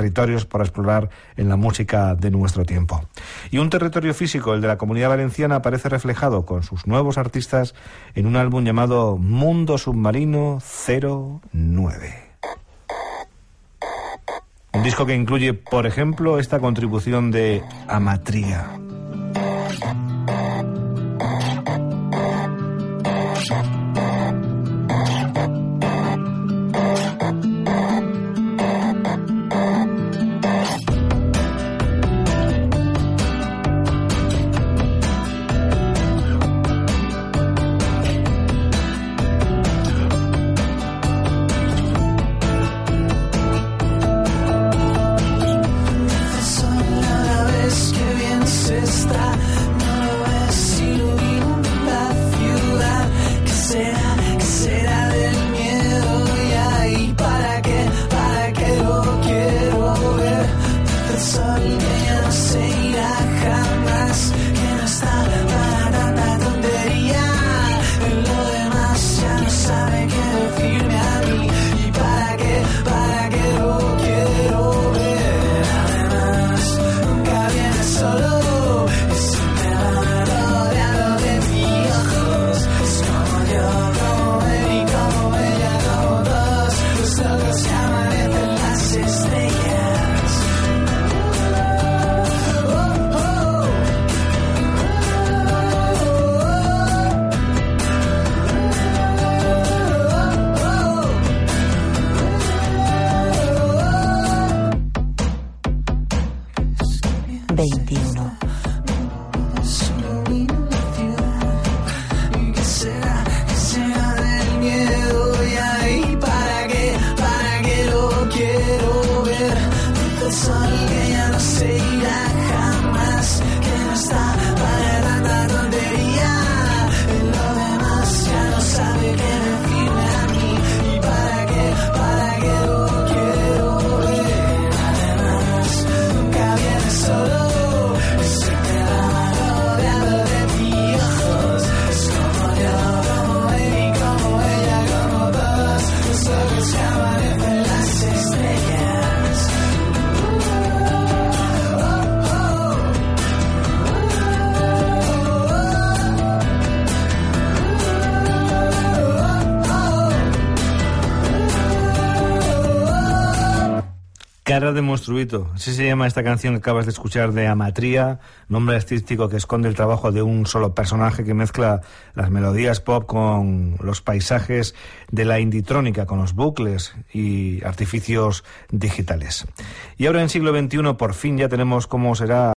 territorios para explorar en la música de nuestro tiempo. Y un territorio físico, el de la comunidad valenciana, aparece reflejado con sus nuevos artistas en un álbum llamado Mundo Submarino 09. Un disco que incluye, por ejemplo, esta contribución de Amatría. 21 que será, que será del miedo. Y ahí, ¿para qué? ¿Para qué lo quiero ver? El sol que ya no se irá jamás. Que no está. Cara de monstruito, así se llama esta canción que acabas de escuchar de Amatría, nombre artístico que esconde el trabajo de un solo personaje que mezcla las melodías pop con los paisajes de la inditrónica, con los bucles y artificios digitales. Y ahora en siglo XXI por fin ya tenemos cómo será